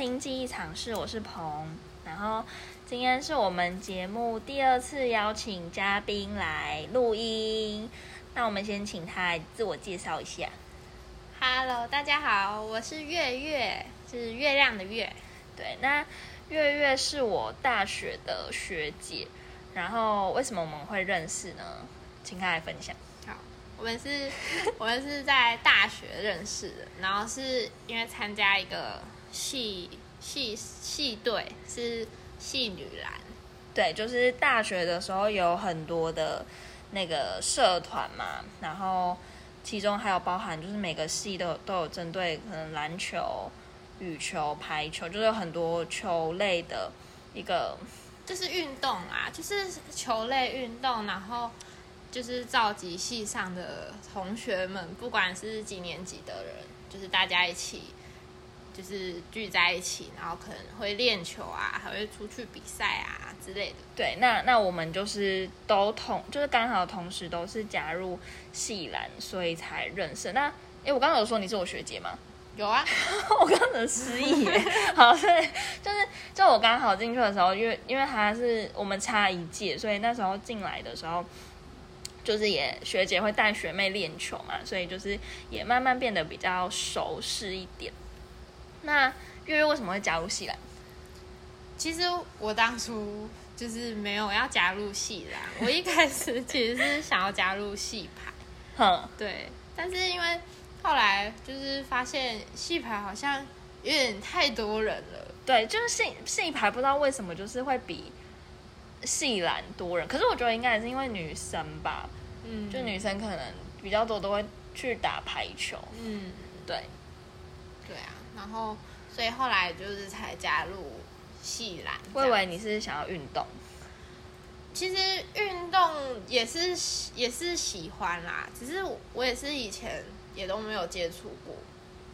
收听记忆尝试，我是彭。然后今天是我们节目第二次邀请嘉宾来录音，那我们先请他来自我介绍一下。Hello，大家好，我是月月，是月亮的月。对，那月月是我大学的学姐，然后为什么我们会认识呢？请他来分享。好，我们是，我们是在大学认识的，然后是因为参加一个系系系队，是系女篮。对，就是大学的时候有很多的那个社团嘛，然后其中还有包含就是每个系都有都有针对可能篮球、羽球、排球，就是有很多球类的一个就是运动啊，就是球类运动，然后就是召集系上的同学们，不管是几年级的人，就是大家一起，就是聚在一起，然后可能会练球啊，还会出去比赛啊之类的。对，那那我们就是都同，就是刚好同时都是加入系篮，所以才认识。那哎，我刚刚有说你是我学姐吗？有啊，我刚刚失忆耶，好，对，就是就我刚好进去的时候，因为因为他是我们差一届，所以那时候进来的时候，就是也学姐会带学妹练球嘛，所以就是也慢慢变得比较熟识一点。那月月为什么会加入戏篮？其实我当初就是没有要加入戏篮，我一开始其实是想要加入戏排，哼，对，但是因为后来就是发现戏排好像有点太多人了，对，就是戏戏排不知道为什么就是会比戏篮多人，可是我觉得应该也是因为女生吧，嗯，就女生可能比较多都会去打排球，嗯，对。对啊，然后所以后来就是才加入系篮。我以为你是想要运动，其实运动也是也是喜欢啦，只是我也是以前也都没有接触过，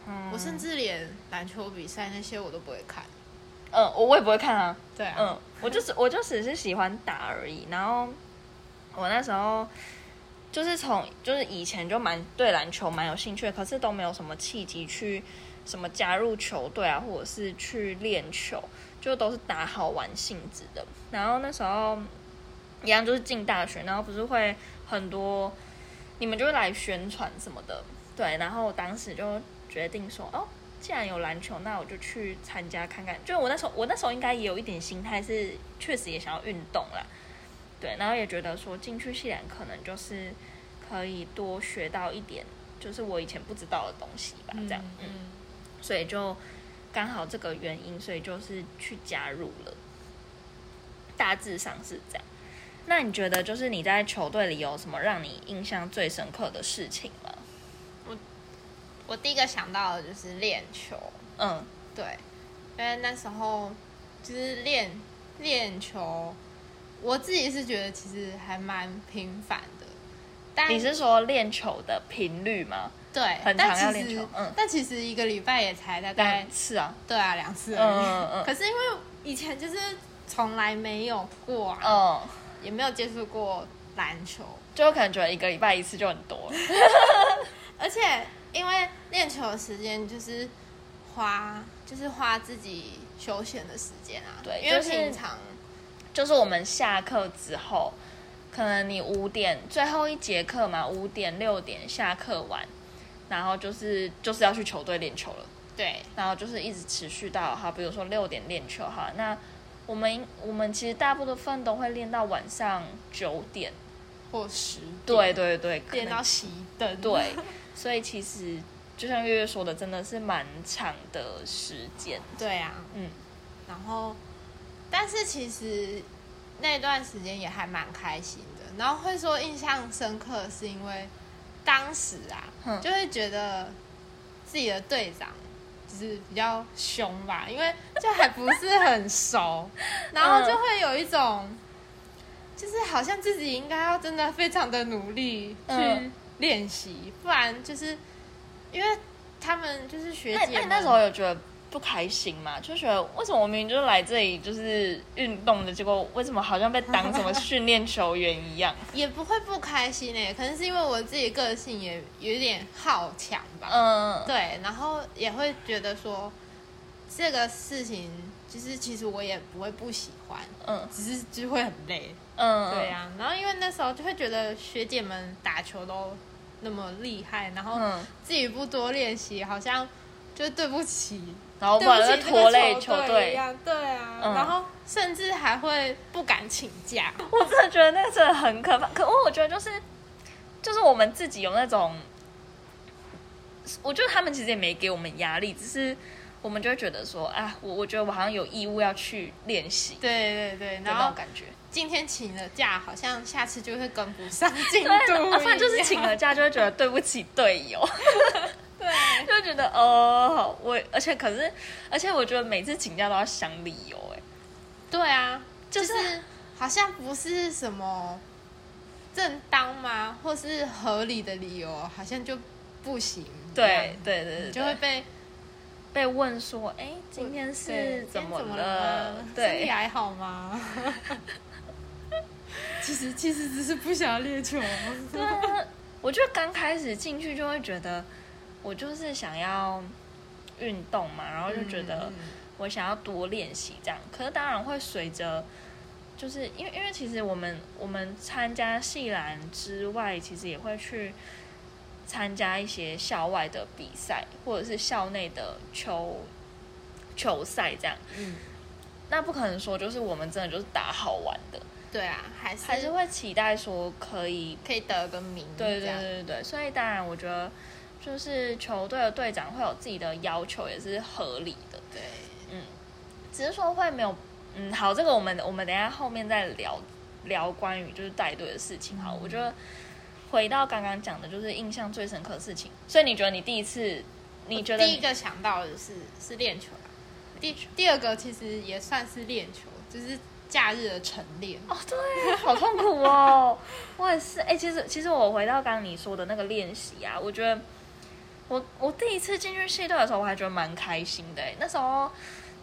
嗯我甚至连篮球比赛那些我都不会看。嗯，我我也不会看啊，对啊，嗯，我就是我就只是喜欢打而已。然后我那时候就是从就是以前就蛮对篮球蛮有兴趣，可是都没有什么契机去什么加入球队啊，或者是去练球，就都是打好玩性质的。然后那时候一样就是进大学，然后不是会很多你们就会来宣传什么的，对。然后我当时就决定说，哦。既然有篮球，那我就去参加看看。就我那时候，我那时候应该也有一点心态是，确实也想要运动啦，对，然后也觉得说进去系篮可能就是可以多学到一点，就是我以前不知道的东西吧，这样，嗯，所以就刚好这个原因，所以就是去加入了，大致上是这样。那你觉得就是你在球队里有什么让你印象最深刻的事情吗？我我第一个想到的就是练球，嗯，对，因为那时候就是练练球，我自己是觉得其实还蛮频繁的，但你是说练球的频率吗？对，很但其常要练实球嗯但其实一个礼拜也才大概两次啊，对啊两次而已。嗯嗯嗯可是因为以前就是从来没有过啊，嗯，也没有接触过篮球，就有可能觉得一个礼拜一次就很多了。而且因为练球的时间就是花，就是花自己休闲的时间啊。对因为平常就是我们下课之后，可能你五点最后一节课嘛，五点六点下课完，然后就是就是要去球队练球了，对。然后就是一直持续到哈，比如说六点练球哈，那我们我们其实大部分都会练到晚上九点，或十点。对对对，练到熄灯，对，所以其实就像月月说的，真的是蛮长的时间，对啊，嗯，然后但是其实那段时间也还蛮开心的。然后会说印象深刻，是因为当时啊，就会觉得自己的队长就是比较凶吧，因为就还不是很熟，然后就会有一种。就是好像自己应该要真的非常的努力去嗯练习，不然就是因为他们就是学姐，你那时候有觉得不开心嘛？就觉得为什么我明明就是来这里就是运动的，结果为什么好像被当什么训练球员一样？也不会不开心诶，可能是因为我自己个性也有点好强吧，嗯，对，然后也会觉得说，这个事情，就是其实我也不会不喜欢，嗯只是就会很累。嗯，对呀、然后因为那时候就会觉得学姐们打球都那么厉害，然后嗯，自己不多练习，好像就对不起，然后不对不起然就拖累这球队一队。样，对啊，嗯然后甚至还会不敢请假。我真的觉得那个真的很可怕。可我我觉得就是就是我们自己有那种，我觉得他们其实也没给我们压力，只是我们就会觉得说，啊，我我觉得我好像有义务要去练习。对对对，的然后那种感觉，今天请了假，好像下次就会跟不上进度对，啊，一不然就是请了假就会觉得对不起队友，对，就会觉得哦，好我而且可是，而且我觉得每次请假都要想理由，哎，对啊，就就是是好像不是什么正当吗，或是合理的理由，好像就不行。对对对就会被被问说，哎，今天是怎么了？吗身体对，还好吗？其实其实只是不想练球。对啊，我觉得刚开始进去就会觉得，我就是想要运动嘛，然后就觉得嗯我想要多练习这样。可是当然会随着，就是因为因为其实我们我们参加系篮之外，其实也会去参加一些校外的比赛，或者是校内的球球赛这样。嗯，那不可能说就是我们真的就是打好玩的，对啊，还是还是会期待说可以可以得个名。对对对对对，所以当然我觉得就是球队的队长会有自己的要求，也是合理的。对，嗯只是说会没有，嗯，好，这个我们我们等一下后面再聊聊关于就是带队的事情。好，嗯我觉得回到刚刚讲的，就是印象最深刻的事情。所以你觉得你第一次，你觉得你第一个想到的是是练球啊，第第二个其实也算是练球，就是假日的晨练。哦，对，好痛苦哦。我也是，哎、其实其实我回到刚刚你说的那个练习啊，我觉得我我第一次进去系队的时候，我还觉得蛮开心的。哎，那时候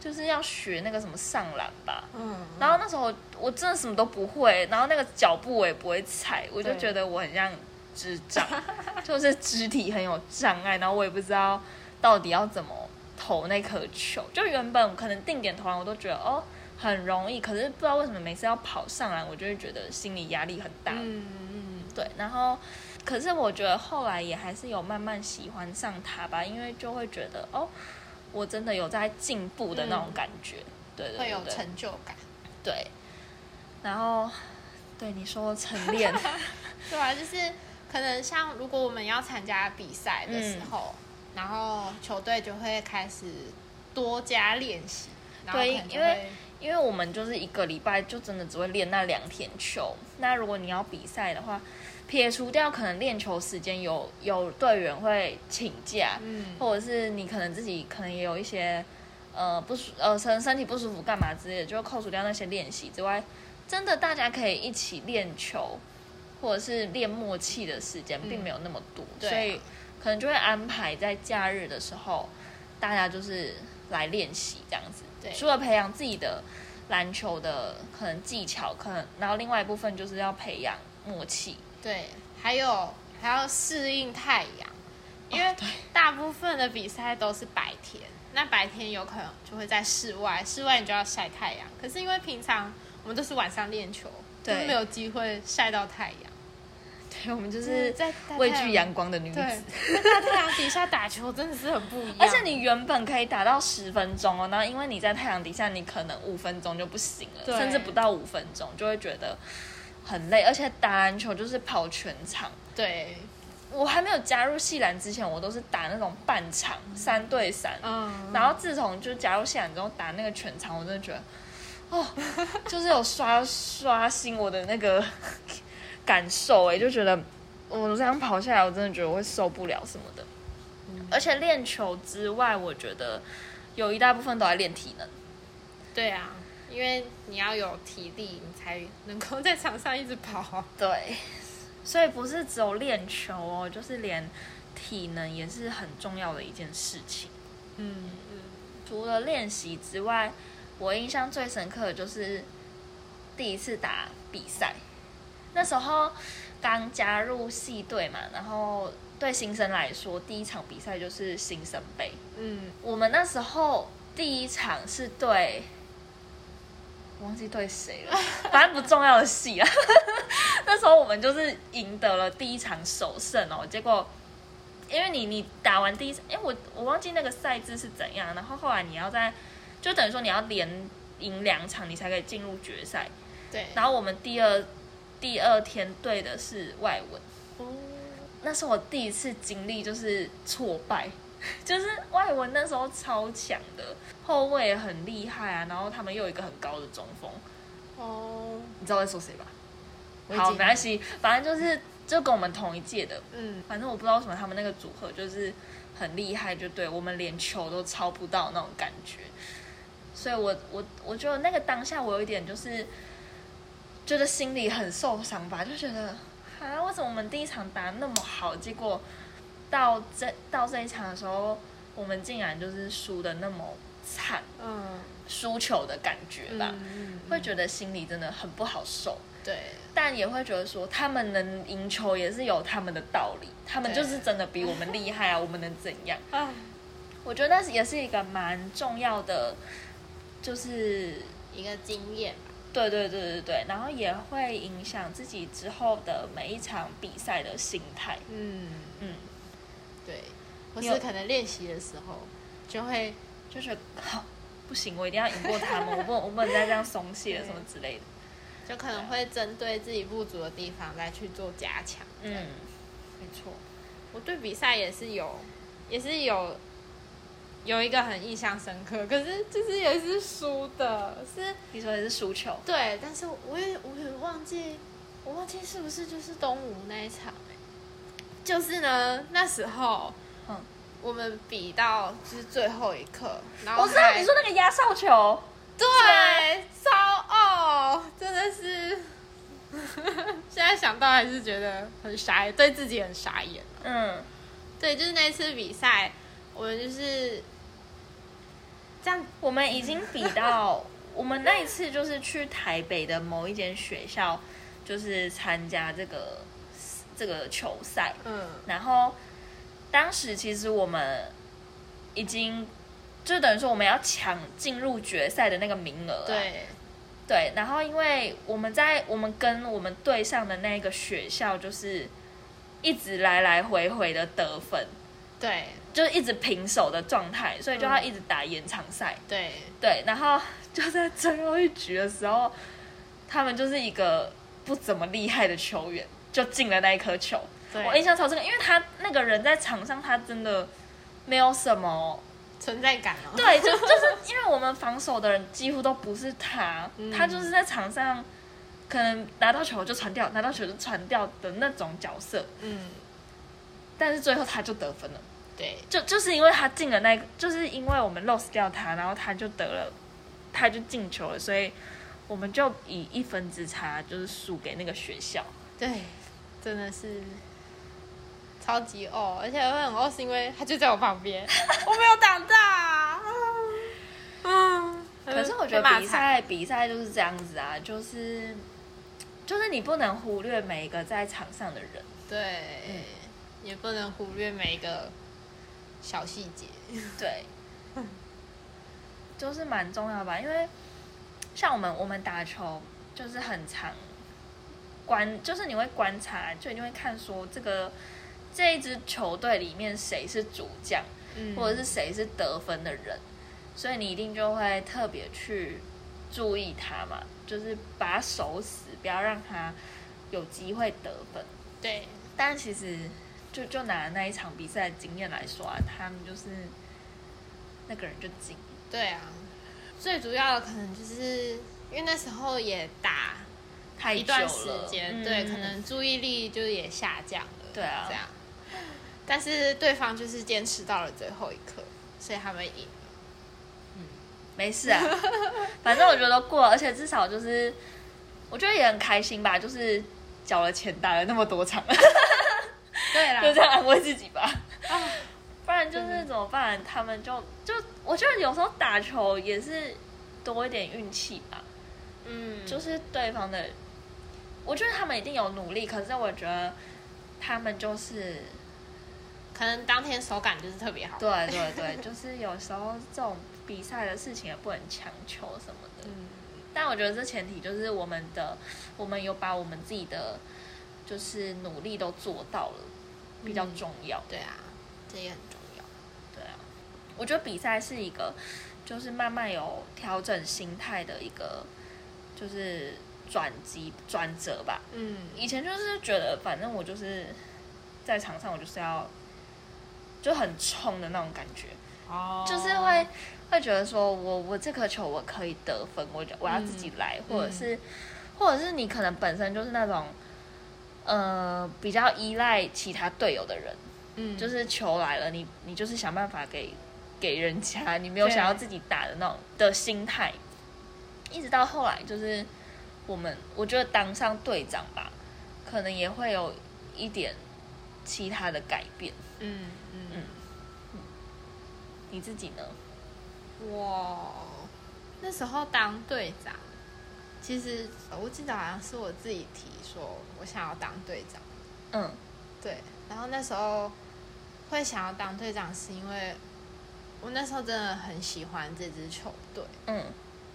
就是要学那个什么上篮吧，嗯，然后那时候我真的什么都不会，然后那个脚步我也不会踩，我就对觉得我很像智障，就是肢体很有障碍，然后我也不知道到底要怎么投那颗球。就原本可能定点投篮，我都觉得哦很容易，可是不知道为什么每次要跑上篮，我就会觉得心理压力很大。嗯嗯对，然后可是我觉得后来也还是有慢慢喜欢上他吧，因为就会觉得哦，我真的有在进步的那种感觉。对对对，会有成就感。对，然后对你说晨练，对啊，就是可能像如果我们要参加比赛的时候，然后球队就会开始多加练习。对因为因为我们就是一个礼拜就真的只会练那两天球。那如果你要比赛的话，撇除掉可能练球时间有有队员会请假，嗯，或者是你可能自己可能也有一些呃不舒呃身身体不舒服干嘛之类的，就扣除掉那些练习之外，真的大家可以一起练球或者是练默契的时间并没有那么多，所以可能就会安排在假日的时候，大家就是来练习这样子。对除了培养自己的篮球的可能技巧，可能然后另外一部分就是要培养默契。对，还有还要适应太阳，因为大部分的比赛都是白天，那白天有可能就会在室外，室外你就要晒太阳。可是因为平常我们都是晚上练球，就对没有机会晒到太阳，对，我们就就是在畏惧阳光的女子。对，在大太阳底下打球真的是很不一样。而且你原本可以打到十分钟哦，然后因为你在太阳底下，你可能五分钟就不行了，对甚至不到五分钟就会觉得很累。而且打篮球就是跑全场，对，我还没有加入系篮之前，我都是打那种半场三对三，嗯，然后自从就加入系篮之后打那个全场，我真的觉得哦，就是有刷刷新我的那个 感受哎，就觉得我这样跑下来，我真的觉得我会受不了什么的。嗯而且练球之外，我觉得有一大部分都在练体能。对啊，因为你要有体力，你才能够在场上一直跑。对，所以不是只有练球哦，就是连体能也是很重要的一件事情。嗯嗯，除了练习之外，我印象最深刻的就是第一次打比赛，那时候刚加入系队嘛，然后对新生来说，第一场比赛就是新生杯。嗯，我们那时候第一场是对，我忘记对谁了，反正不重要的戏啊。那时候我们就是赢得了第一场首胜哦，结果因为你你打完第一场，哎，我我忘记那个赛制是怎样，然后后来你要在，就等于说你要连赢两场，你才可以进入决赛。对，然后我们第二第二天对的是外文，哦，那是我第一次经历就是挫败，就是外文那时候超强的，后卫也很厉害啊，然后他们又有一个很高的中锋，哦，你知道在说谁吧？好，经没关系，反正就是就跟我们同一届的，嗯，反正我不知道为什么他们那个组合就是很厉害，就对我们连球都抄不到那种感觉。所以我我我觉得那个当下我有一点就是觉得心里很受伤吧，就觉得啊，为什么我们第一场打那么好，结果到这到这一场的时候，我们竟然就是输的那么惨，嗯，输球的感觉吧，嗯，会觉得心里真的很不好受。对，但也会觉得说，他们能赢球也是有他们的道理，他们就是真的比我们厉害啊，我们能怎样？啊，我觉得那是也是一个蛮重要的，就是一个经验。吧，对对对对对，然后也会影响自己之后的每一场比赛的心态。嗯，嗯，对，或是可能练习的时候就会，就是好不行，我一定要赢过他们，我不我不能再这样松懈什么之类的。就可能会针对自己不足的地方再去做加强。嗯，没错。我对比赛也是有，也是有有一个很印象深刻，可是就是也是输的，是你说的是输球，对，但是我也我也忘记，我忘记是不是就是东吴那一场、欸、就是呢那时候，嗯。我们比到就是最后一刻，然后我知道你说那个压哨球，对，超哦，真的是，现在想到还是觉得很傻眼，对自己很傻眼。嗯。对，就是那次比赛，我们就是这样，我们已经比到，我们那一次就是去台北的某一间学校，就是参加这个这个球赛，嗯。然后当时其实我们已经就等于说我们要抢进入决赛的那个名额、啊，对，对，然后因为我们在我们跟我们对上的那个学校就是一直来来回回的得分，对，就是一直平手的状态，所以就要嗯一直打延长赛。对，对，然后就在最后一局的时候，他们就是一个不怎么厉害的球员，就进了那一颗球。对，我印象超深刻，因为他那个人在场上，他真的没有什么。存在感哦。对，就就是因为我们防守的人几乎都不是他，嗯他就是在场上可能拿到球就传掉，拿到球就传掉的那种角色，嗯，但是最后他就得分了。对，就就是因为他进了那个，就是因为我们 lost 掉他，然后他就得了，他就进球了，所以我们就以一分之差就是输给那个学校。对，真的是超级哦，而且会很哦，是因为他就在我旁边，我没有挡到。嗯，可是我觉得比赛比赛就是这样子啊，就是就是你不能忽略每一个在场上的人。对，也不能忽略每一个小细节。对，就是蛮重要吧，因为像我们我们打球就是很常观，就是你会观察，就一定会看说这个这一支球队里面谁是主将，嗯或者是谁是得分的人，所以你一定就会特别去注意他嘛，就是把他守死，不要让他有机会得分。对，但其实就就拿那一场比赛的经验来说啊，他们就是那个人就进，对啊，最主要的可能就是因为那时候也打太久一段时间，嗯对，可能注意力就是也下降了，对啊这样。但是对方就是坚持到了最后一刻，所以他们赢。嗯没事啊，反正我觉得都过了，而且至少就是我觉得也很开心吧，就是缴了钱打了那么多场，对啦，就这样安慰自己吧。啊，不然就是怎么办？他们就就我觉得有时候打球也是多一点运气吧，嗯，就是对方的，我觉得他们一定有努力，可是我觉得他们就是可能当天手感就是特别好。对对对，就是有时候这种比赛的事情也不能强求什么的。嗯，但我觉得这前提就是我们的，我们有把我们自己的就是努力都做到了，比较嗯重要。对啊，这也很重要。对啊，我觉得比赛是一个，就是慢慢有调整心态的一个，就是转机转折吧。嗯，以前就是觉得，反正我就是在场上，我就是要就很冲的那种感觉，哦。就是会会觉得说我我这颗球我可以得分，我就我要自己来，嗯或者是或者是你可能本身就是那种呃比较依赖其他队友的人，嗯，就是球来了，你你就是想办法给给人家，你没有想要自己打的那种的心态，一直到后来就是我们我觉得当上队长吧，可能也会有一点其他的改变。嗯嗯。嗯。你自己呢？我那时候当队长，其实我记得好像是我自己提说我想要当队长，嗯。对，然后那时候会想要当队长，是因为我那时候真的很喜欢这支球队，嗯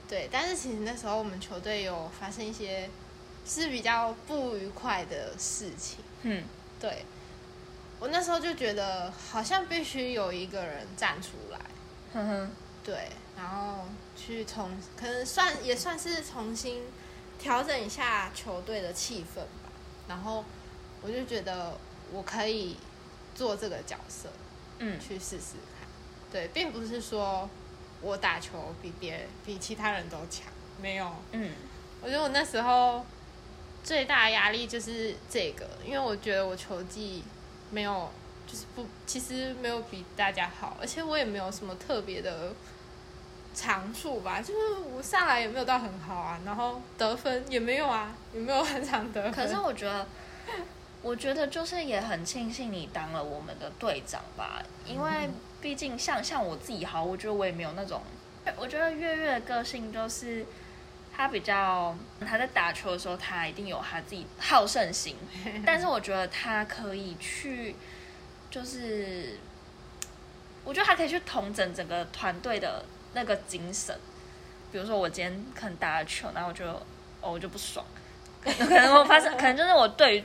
对，但是其实那时候我们球队有发生一些是比较不愉快的事情，嗯对我那时候就觉得好像必须有一个人站出来。哼哼对，然后去重，可能算也算是重新调整一下球队的气氛吧。然后我就觉得我可以做这个角色，嗯去试试看。对，并不是说我打球比别比其他人都强，没有。嗯我觉得我那时候最大的压力就是这个，因为我觉得我球技没有，就是不，其实没有比大家好，而且我也没有什么特别的长处吧，就是我上来也没有到很好啊，然后得分也没有啊，也没有很常得分。可是我觉得，我觉得就是也很庆幸你当了我们的队长吧，因为毕竟像像我自己好，我觉得我也没有那种，我觉得月月的个性就是。他比较，他在打球的时候，他一定有他自己好胜心，但是我觉得他可以去，就是，我觉得他可以去统整整个团队的那个精神。比如说我今天可能打了球，然后我就哦我就不爽，可能我发生，可能就是我对于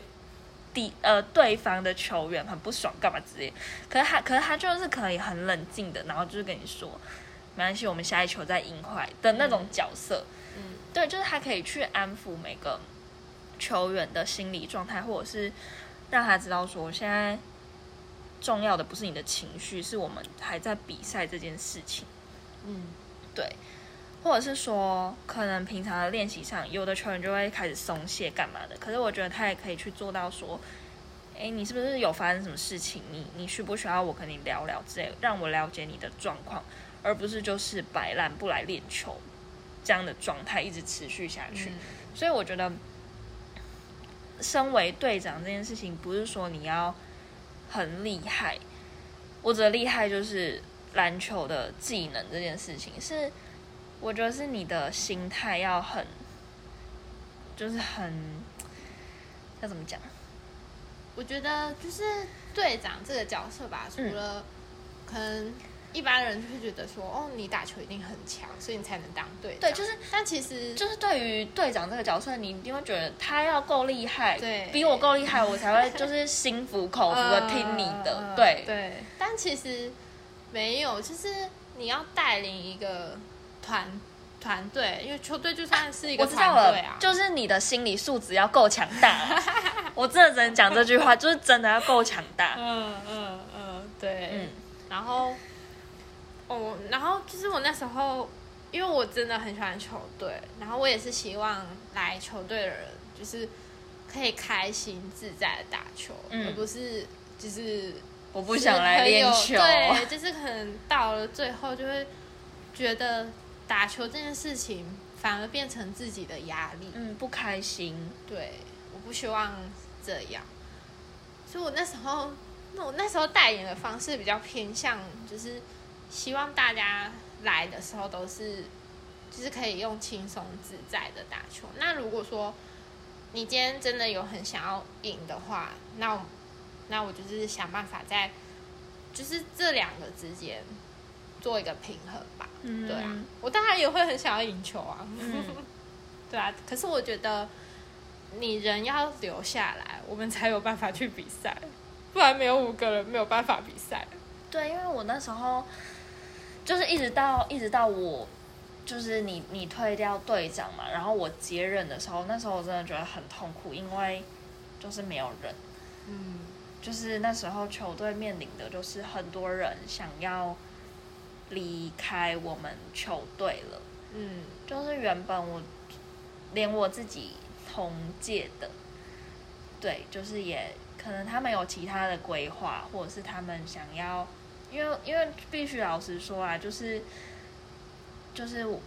敌呃对方的球员很不爽，干嘛之类。可是他可是他就是可以很冷静的，然后就是跟你说，没关系，我们下一球再赢回来的那种角色。嗯对，就是他可以去安抚每个球员的心理状态，或者是让他知道说，现在重要的不是你的情绪，是我们还在比赛这件事情。嗯对，或者是说，可能平常的练习上，有的球员就会开始松懈干嘛的。可是我觉得他也可以去做到说，哎，你是不是有发生什么事情？你你需不需要我跟你聊聊之类的，让我了解你的状况，而不是就是摆烂不来练球这样的状态一直持续下去。嗯所以我觉得，身为队长这件事情，不是说你要很厉害，我指的厉害就是篮球的技能这件事情，是我觉得是你的心态要很，就是很要怎么讲？我觉得就是队长这个角色吧，除嗯了可能一般人就会觉得说，哦，你打球一定很强，所以你才能当队长。对就是但其实就是对于队长这个角色，你一定会觉得他要够厉害，对比我够厉害，我才会就是心服口服的 听你的，嗯对对。但其实没有，就是你要带领一个团团队，因为球队就算是一个我知道了，团队啊，就是你的心理素质要够强大。我真的只能讲这句话，就是真的要够强大。嗯嗯嗯，对。嗯然后，哦，然后就是我那时候，因为我真的很喜欢球队，然后我也是希望来球队的人就是可以开心自在的打球，嗯而不是就是我不想来练球。对，就是可能到了最后就会觉得打球这件事情反而变成自己的压力。嗯，不开心。对，我不希望这样，所以我那时候，那我那时候代言的方式比较偏向，就是希望大家来的时候都是，就是可以用轻松自在的打球。那如果说你今天真的有很想要赢的话，那我那我就是想办法在，就是这两个之间做一个平衡吧。嗯对啊，我当然也会很想要赢球啊。嗯 对啊，可是我觉得你人要留下来，我们才有办法去比赛，不然没有五个人没有办法比赛。对，因为我那时候就是一直到一直到我就是你你退掉队长嘛，然后我接任的时候，那时候我真的觉得很痛苦，因为就是没有人，嗯就是那时候球队面临的就是很多人想要离开我们球队了，嗯。就是原本我连我自己同届的，对，就是也可能他们有其他的规划，或者是他们想要，因为因为必须老实说啊，就是就是我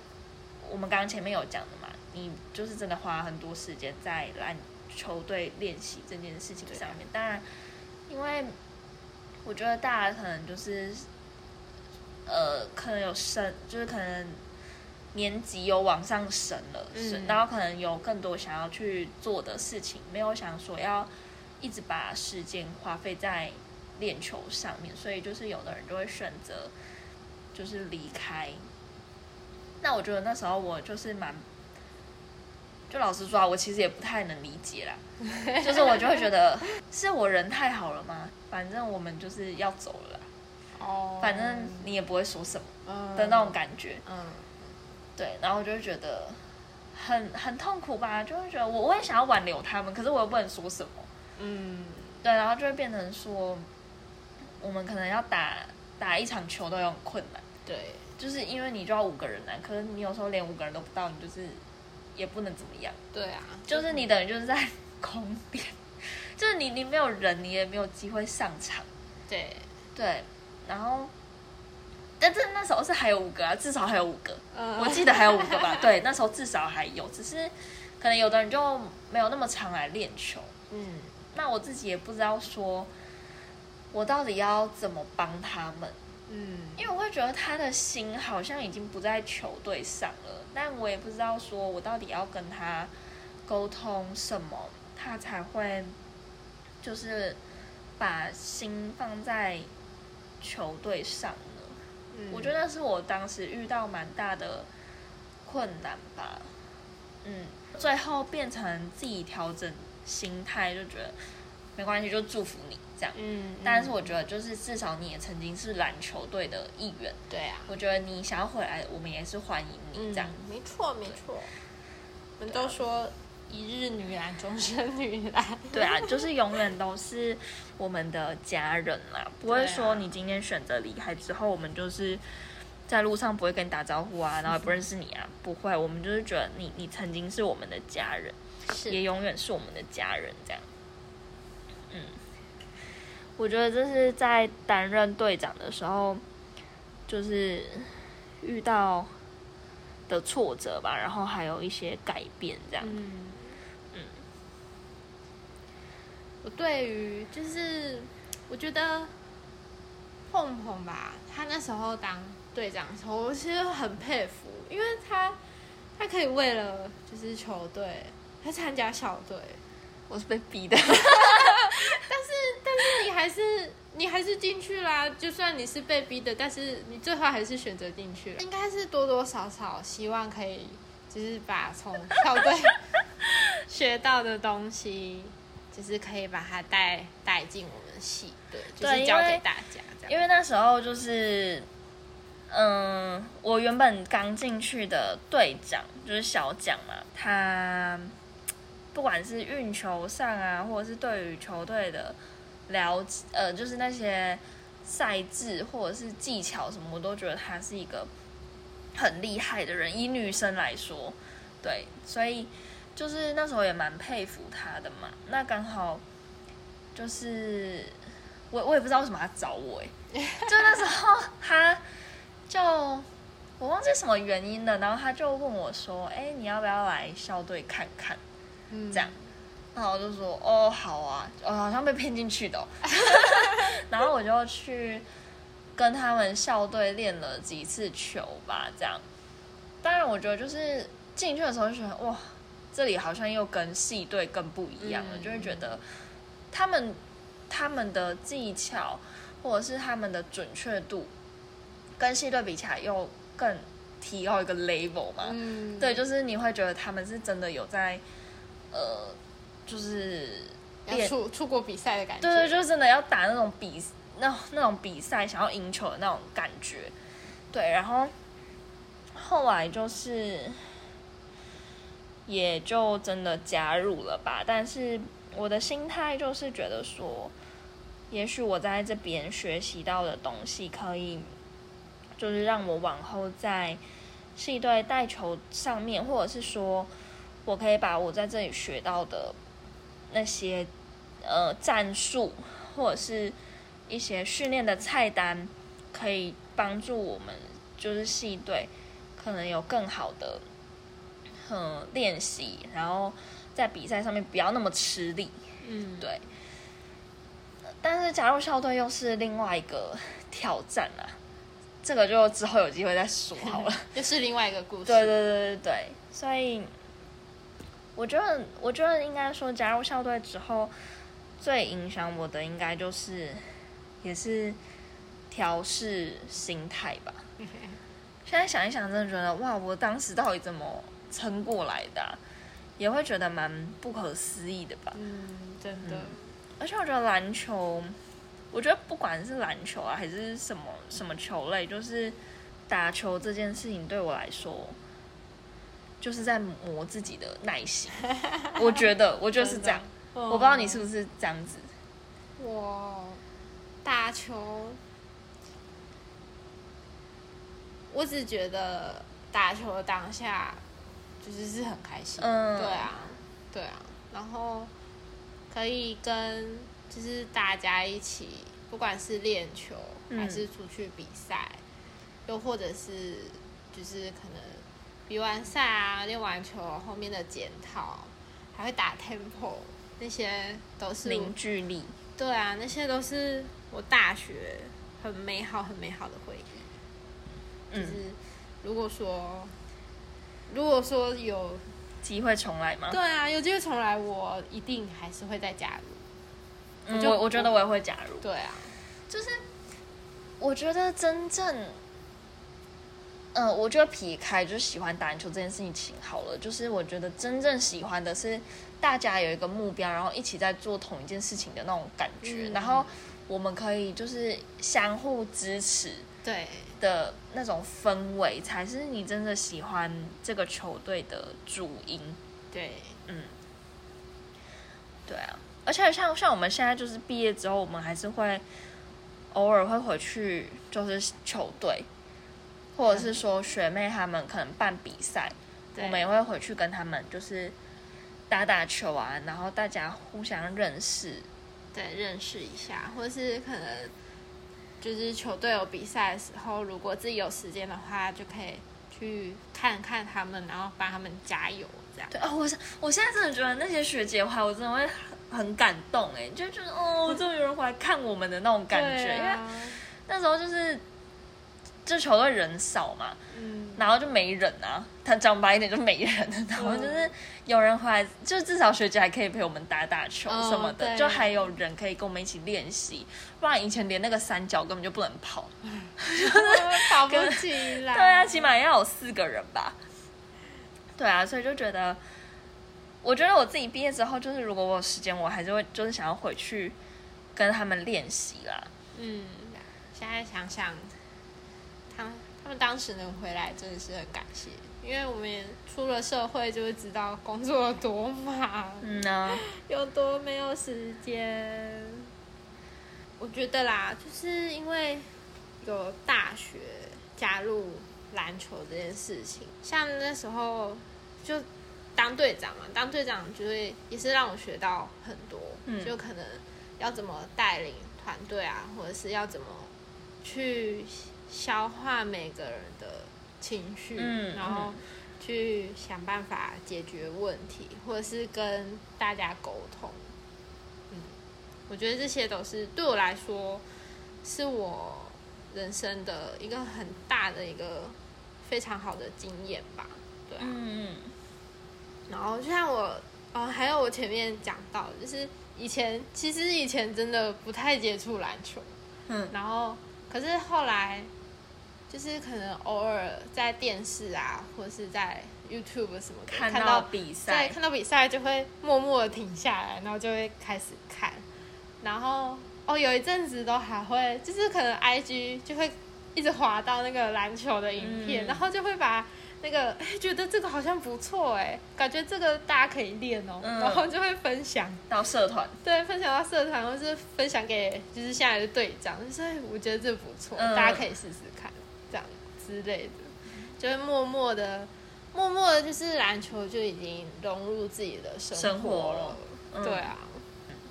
我们刚刚前面有讲的嘛，你就是真的花很多时间在篮球队练习这件事情上面，当然，因为我觉得大家可能就是呃，可能有升，就是可能。年级有往上升了，是、嗯然后可能有更多想要去做的事情，没有想说要一直把时间花费在练球上面，所以就是有的人就会选择就是离开。那我觉得那时候我就是蛮，就老实说啊，我其实也不太能理解啦，就是我就会觉得是我人太好了吗？反正我们就是要走了啦，哦。反正你也不会说什么嗯。的那种感觉。嗯。对，然后我就会觉得很很痛苦吧，就会觉得我我也想要挽留他们，可是我又不能说什么。嗯。对，然后就会变成说，我们可能要打打一场球都有很困难，对。就是因为你就要五个人来，可是你有时候连五个人都不到，你就是也不能怎么样，对啊，就是你等于就是在空练，就是你你没有人，你也没有机会上场。对。对，然后。但是那时候是还有五个啊，至少还有五个。嗯我记得还有五个吧，对，那时候至少还有，只是可能有的人就没有那么常来练球。嗯那我自己也不知道说，我到底要怎么帮他们，嗯因为我会觉得他的心好像已经不在球队上了，但我也不知道说我到底要跟他沟通什么，他才会就是把心放在球队上呢。嗯我觉得是我当时遇到蛮大的困难吧，嗯，最后变成自己调整心态，就觉得没关系，就祝福你这样。嗯，但是我觉得，就是至少你也曾经是篮球队的一员，对啊，我觉得你想要回来，我们也是欢迎你这样。嗯没错没错。我们都说一日女篮，终身女篮。对啊，就是永远都是我们的家人啦，不会说你今天选择离开之后，我们就是在路上不会跟你打招呼啊，然后也不认识你啊，不会，我们就是觉得你你曾经是我们的家人，是也永远是我们的家人这样。嗯，我觉得这是在担任队长的时候，就是遇到的挫折吧，然后还有一些改变这样。我对于就是我觉得碰碰吧，他那时候当队长的时候，我其实很佩服，因为他他可以为了就是球队，他参加校队，我是被逼的。但是但是你还是你还是进去啦，就算你是被逼的，但是你最后还是选择进去了。应该是多多少少希望可以，就是把从校队 学到的东西，就是可以把它带带进我们的系对，就是教给大家这样。因为那时候就是，嗯，我原本刚进去的队长就是小蒋嘛，他不管是运球上啊，或者是对于球队的了解，呃，就是那些赛制或者是技巧什么，我都觉得他是一个很厉害的人。以女生来说，对，所以就是那时候也蛮佩服他的嘛。那刚好就是我我也不知道为什么他找我哎、就那时候他就我忘记什么原因了，然后他就问我说：“哎、你要不要来校队看看？”嗯这样，然后我就说：“哦，好啊。”我好像被骗进去的、哦，然后我就去跟他们校队练了几次球吧，这样。当然，我觉得就是进去的时候就觉得哇，这里好像又跟系队更不一样了，嗯就会觉得他们他们的技巧或者是他们的准确度跟系队比起来又更提高一个 level 嘛。嗯，对，就是你会觉得他们是真的有在，呃，就是出出国比赛的感觉。对对，就是真的要打那种比那那种比赛，想要赢球的那种感觉。对，然后后来就是也就真的加入了吧，但是我的心态就是觉得说，也许我在这边学习到的东西，可以就是让我往后在系队带球上面，或者是说我可以把我在这里学到的那些呃战术，或者是一些训练的菜单，可以帮助我们就是系队可能有更好的嗯练习，然后在比赛上面不要那么吃力。嗯，对。但是加入校队又是另外一个挑战啊，这个就之后有机会再说好了。又是另外一个故事。对对对对对，所以我觉得，我觉得应该说加入校队之后，最影响我的应该就是也是调试心态吧。现在想一想，真的觉得哇，我当时到底怎么撑过来的啊、也会觉得蛮不可思议的吧。嗯，真的。而且我觉得篮球，我觉得不管是篮球啊，还是什么什么球类，就是打球这件事情对我来说，就是在磨自己的耐心。我觉得，我就是这样。我不知道你是不是这样子。我打球，我只觉得打球的当下就是是很开心。嗯对啊，对啊，然后可以跟就是大家一起，不管是练球嗯还是出去比赛，又或者是就是可能比完赛啊，练完球后面的检讨，还会打 temple 那些都是我凝聚力。对啊，那些都是我大学很美好、很美好的回忆。就嗯，是如果说，如果说有机会重来吗？对啊，有机会重来，我一定还是会再加入。嗯，我就我我觉得我也会加入。对啊，就是我觉得真正，嗯、我觉得撇开就是喜欢打篮球这件事情好了，就是我觉得真正喜欢的是大家有一个目标，然后一起在做同一件事情的那种感觉，嗯然后我们可以就是相互支持对，的那种氛围，才是你真的喜欢这个球队的主因。对，嗯，对啊，而且像像我们现在就是毕业之后，我们还是会偶尔会回去，就是球队，或者是说学妹她们可能办比赛，我们也会回去跟他们就是打打球啊，然后大家互相认识。对，认识一下，或者是可能就是球队有比赛的时候，如果自己有时间的话，就可以去看看他们，然后帮他们加油，这样。对哦，我是我现在真的觉得那些学姐话，我真的会很很感动哎，就觉得哦，终于有人回来看我们的那种感觉，因为啊那时候就是这球队人少嘛，嗯，然后就没人啊，他讲白一点就没人，然后就是有人回来，就至少学姐还可以陪我们打打球哦什么的，对就还有人可以跟我们一起练习，不然以前连那个三角根本就不能跑。跑不起来。对啊，起码要有四个人吧。对啊，所以就觉得，我觉得我自己毕业之后，就是如果我有时间，我还是会就是想要回去跟他们练习啦。嗯，现在想想，他他们当时能回来，真的是很感谢，因为我们也出了社会，就会知道工作有多忙，嗯呢，有多没有时间。我觉得啦，就是因为有大学加入篮球这件事情，像那时候就当队长嘛，当队长就会也是让我学到很多，嗯就可能要怎么带领团队啊，或者是要怎么去消化每个人的情绪，嗯然后去想办法解决问题，或者是跟大家沟通。嗯，我觉得这些都是对我来说，是我人生的一个很大的一个非常好的经验吧。对啊，嗯然后就像我，哦，还有我前面讲到，就是以前其实以前真的不太接触篮球，嗯然后可是后来就是可能偶尔在电视啊，或者是在 YouTube 什么的看看到比对，赛，看到比赛就会默默的停下来，然后就会开始看，然后哦，有一阵子都还会，就是可能 IG 就会一直滑到那个篮球的影片，嗯。然后就会把那个哎觉得这个好像不错哎，感觉这个大家可以练哦，嗯。然后就会分享，到社团，对，分享到社团或是分享给就是现在的队长，就是哎我觉得这不错，嗯。大家可以试试看，之类的，就会默默的。默默的，就是篮球就已经融入自己的生生活了对啊，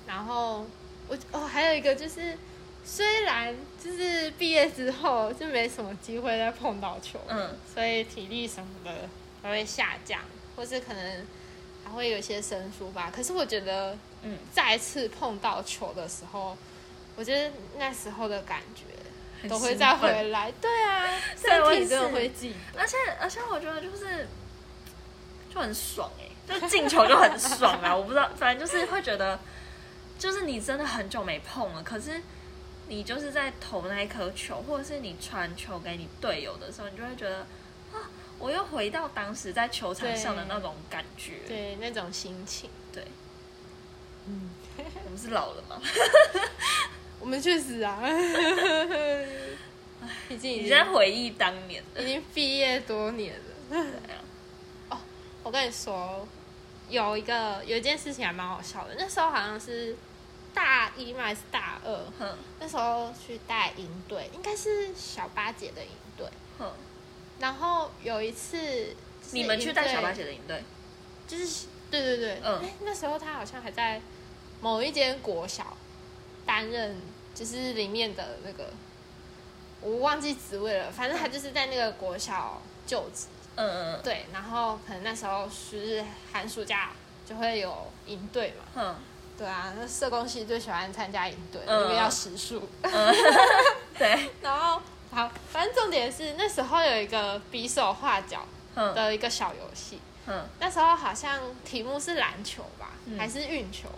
然后我哦还有一个就是，虽然就是毕业之后就没什么机会再碰到球，嗯，所以体力什么的还会下降，或是可能还会有些生疏吧。可是我觉得，嗯，再次碰到球的时候，我觉得那时候的感觉很都会再回来。对啊，身体真的会记得。而且而且我觉得就是就很爽哎、就 进球就很爽啊！我不知道，反正就是会觉得，就是你真的很久没碰了，可是你就是在投那一颗球，或者是你传球给你队友的时候，你就会觉得啊，我又回到当时在球场上的那种感觉。对那种心情，对，嗯，我们是老了吗？我们确实啊，已经你在回忆当年的已经毕业多年了。对啊，我跟你说，有一个有一件事情还蛮好笑的。那时候好像是大一嘛还是大二，哼。那时候去带营队，应该是小八姐的营队。哼，然后有一次，你们去带小八姐，的营队，就是对对对，嗯。哎那时候她好像还在某一间国小担任，就是里面的那个，我忘记职位了，反正他就是在那个国小就职。嗯嗯嗯，对，然后可能那时候是寒暑假就会有营队嘛。嗯，对啊，那社工系最喜欢参加营队，嗯。因为要时数。对，然后好，反正重点是那时候有一个比手画脚的一个小游戏，嗯，那时候好像题目是篮球吧，嗯。还是运球？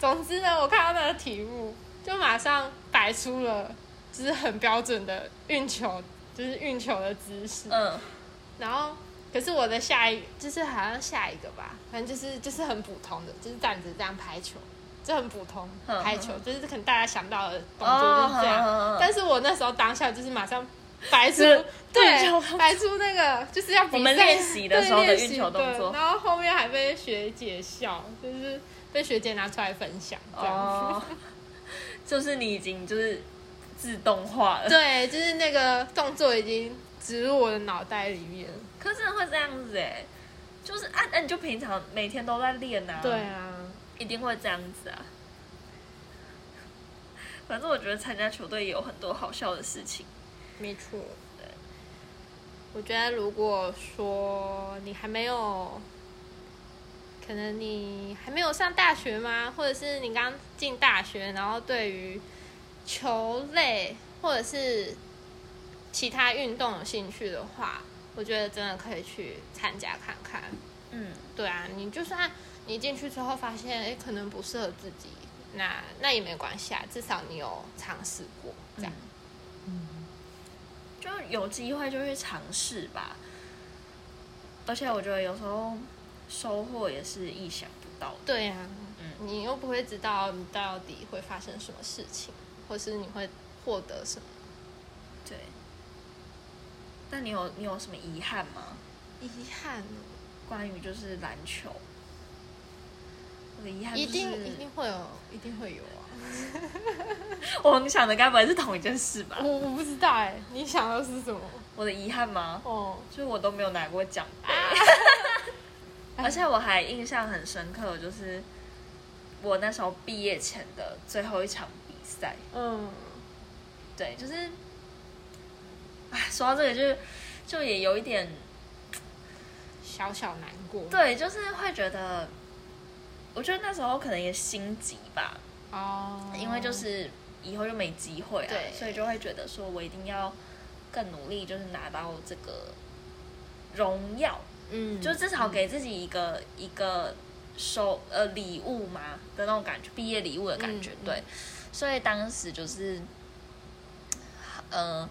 总之呢，我看到那个题目，就马上摆出了就是很标准的运球，就是运球的姿势。嗯。然后，可是我的下一就是好像下一个吧，反正就是就是很普通的，就是站着这样拍球，就很普通嗯拍球，就是可能大家想到的动哦作就是这样。但是我那时候当下就是马上摆出对摆出那个就是要我们练习的时候的运球动作。对。然后后面还被学姐笑，就是被学姐拿出来分享这样。哦，就是你已经就是自动化了，对，就是那个动作已经植入我的脑袋里面。可是会这样子哎，就是啊，那、你就平常每天都在练啊，对，啊，一定会这样子啊。反正我觉得参加球队也有很多好笑的事情，没错。对，我觉得如果说你还没有，可能你还没有上大学吗？或者是你刚进大学，然后对于球类或者是其他运动有兴趣的话，我觉得真的可以去参加看看。嗯，对啊，你就算你进去之后发现，哎，可能不适合自己，那那也没关系啊，至少你有尝试过，这样。嗯就有机会就去尝试吧。而且我觉得有时候收获也是意想不到的。对呀、嗯你又不会知道你到底会发生什么事情，或是你会获得什么对。那你有你有什么遗憾吗？遗憾哦。关于就是篮球，我的遗憾、一就是、定一定会有，一定会有啊！我们想的该不会是同一件事吧我？我不知道哎、你想的是什么？我的遗憾吗？哦，就是我都没有拿过奖杯，而且我还印象很深刻，就是我那时候毕业前的最后一场比赛，嗯，对，就是，哎，说到这个就就也有一点，小小难过。对，就是会觉得，我觉得那时候可能也心急吧，哦，因为就是以后就没机会啊对，所以就会觉得说我一定要更努力，就是拿到这个荣耀，嗯，就至少给自己一个、一个收呃礼物嘛的那种感觉，毕业礼物的感觉，对，所以当时就是，呃，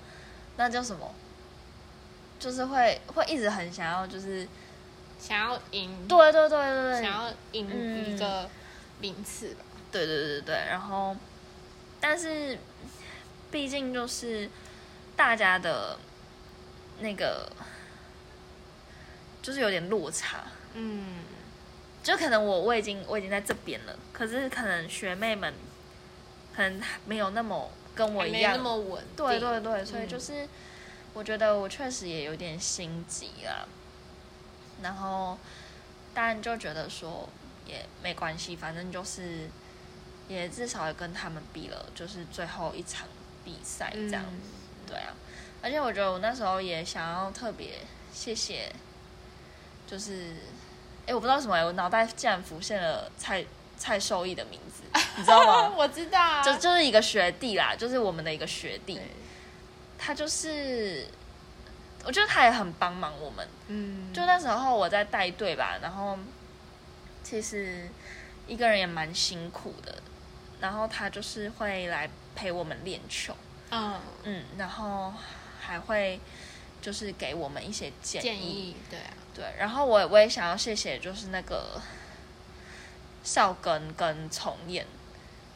那叫什么？就是会会一直很想要，就是想要赢，对对对对对，想要赢嗯一个名次吧。对对对对，然后，但是毕竟就是大家的那个就是有点落差，嗯，就可能我我已经我已经在这边了，可是可能学妹们可能没有那么跟我一样。那么稳。对对对，所以嗯就是我觉得我确实也有点心急啦，然后当然就觉得说也没关系，反正就是也至少也跟他们比了，就是最后一场比赛这样，嗯。对啊，而且我觉得我那时候也想要特别谢谢，就是哎我不知道什么我脑袋竟然浮现了蔡蔡受益的名字，你知道吗？我知道啊，就就是一个学弟啦，就是我们的一个学弟，他就是，我觉得他也很帮忙我们。嗯，就那时候我在带队吧，然后其实一个人也蛮辛苦的，然后他就是会来陪我们练球，嗯嗯，然后还会就是给我们一些建议，建议对啊，对，然后我我也想要谢谢，就是那个少根跟重演，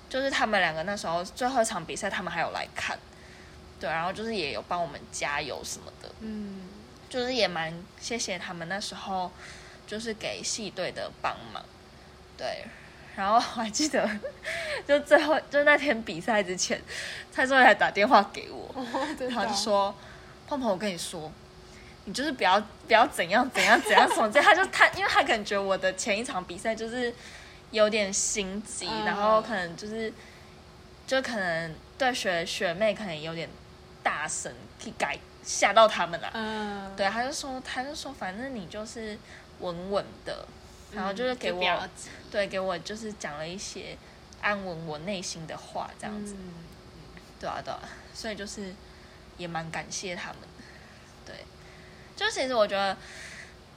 就是他们两个那时候最后一场比赛，他们还有来看，对，然后就是也有帮我们加油什么的，嗯就是也蛮谢谢他们那时候就是给系队的帮忙，对，然后我还记得就最后就那天比赛之前，蔡作还打电话给我，然后就说：“胖胖，我跟你说，你就是不要不要怎样怎样怎样什么这样。”他就他，因为他感觉我的前一场比赛就是有点心急，嗯。然后可能就是就可能对学学妹可能有点大声，去改吓到他们了、嗯，对，他就说他就说，反正你就是稳稳的，然后就是给我、对给我就是讲了一些安稳我内心的话，这样子。嗯。对啊，对啊，所以就是也蛮感谢他们就其实我觉得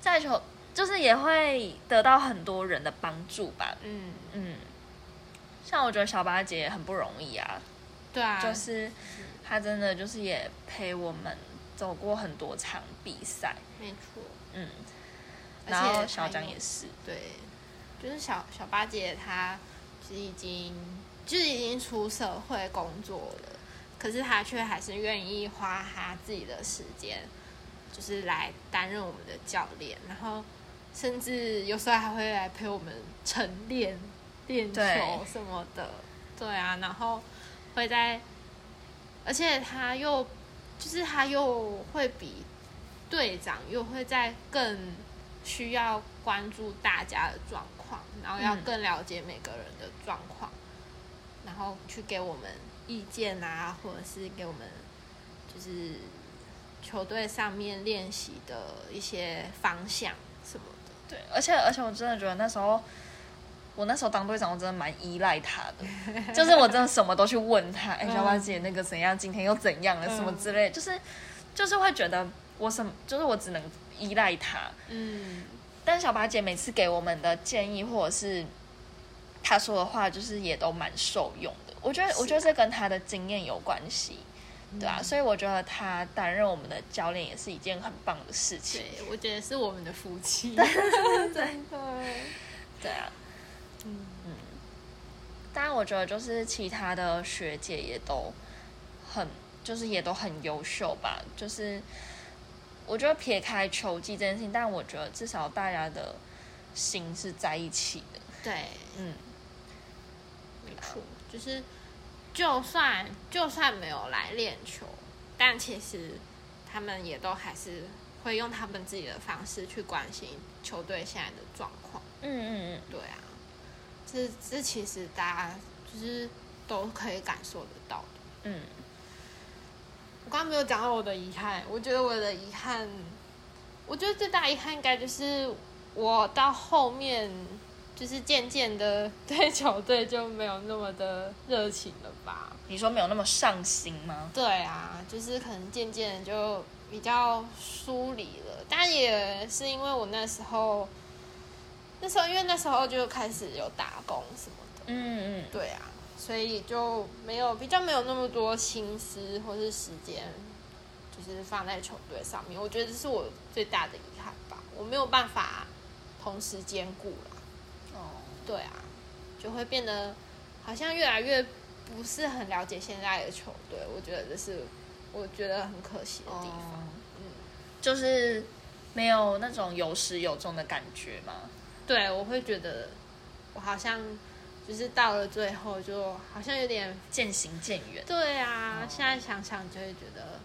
在球就是也会得到很多人的帮助吧。嗯，嗯，像我觉得小八姐也很不容易啊，对啊，就是她真的就是也陪我们走过很多场比赛。没错，嗯，然后小张也是。对，就是小小八姐她其实已经就是已经出社会工作了，可是她却还是愿意花她自己的时间，就是来担任我们的教练，然后甚至有时候还会来陪我们晨练、练球什么的。对啊，然后会在，而且他又就是他又会比队长又会在更需要关注大家的状况，然后要嗯更了解每个人的状况，然后去给我们意见啊，或者是给我们就是球队上面练习的一些方向什么的。对，而且而且我真的觉得那时候，我那时候当队长，我真的蛮依赖他的，就是我真的什么都去问他，哎、嗯小八姐那个怎样，今天又怎样了，什么之类，就是就是会觉得我什么，就是我只能依赖他。嗯，但是小八姐每次给我们的建议或者是她说的话，就是也都蛮受用的。我觉得，我觉得这跟她的经验有关系，对啊，所以我觉得他担任我们的教练也是一件很棒的事情。对，我觉得是我们的福气。对 对，对啊，嗯当然，我觉得就是其他的学姐也都很，就是也都很优秀吧。就是我觉得撇开球技这件事情，但我觉得至少大家的心是在一起的。对，嗯，没错，就是就算就算没有来练球，但其实他们也都还是会用他们自己的方式去关心球队现在的状况。嗯嗯嗯，对啊，这这其实大家就是都可以感受得到的。嗯，我刚刚没有讲到我的遗憾，我觉得我的遗憾，我觉得最大遗憾应该就是我到后面就是渐渐的对 球队就没有那么的热情了吧？你说没有那么上心吗？对啊，就是可能渐渐的就比较疏离了，但也是因为我那时候，那时候因为那时候就开始有打工什么的，嗯嗯对啊，所以就没有比较没有那么多心思或是时间，就就是放在球队上面。我觉得这是我最大的遗憾吧，我没有办法同时兼顾了。哦，对啊，就会变得好像越来越不是很了解现在的球队。我觉得这是我觉得很可惜的地方。哦嗯，就是没有那种有始有终的感觉嘛。对，我会觉得我好像就是到了最后，就好像有点渐行渐远。对啊。哦现在想想就会觉得，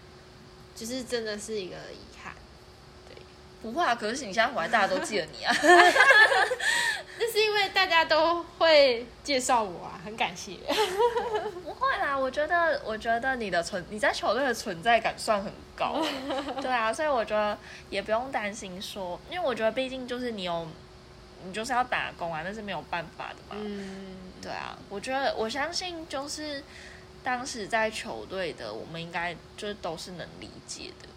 就是真的是一个遗憾。不会啊，可是你现在回来，大家都记得你啊。那是因为大家都会介绍我啊，很感谢。不会啦，我觉得，我觉得你的存你在球队的存在感算很高，对啊，所以我觉得也不用担心说，因为我觉得毕竟就是你有，你就是要打工啊，那是没有办法的嘛。嗯，对啊，我觉得我相信就是当时在球队的，我们应该就是都是能理解的，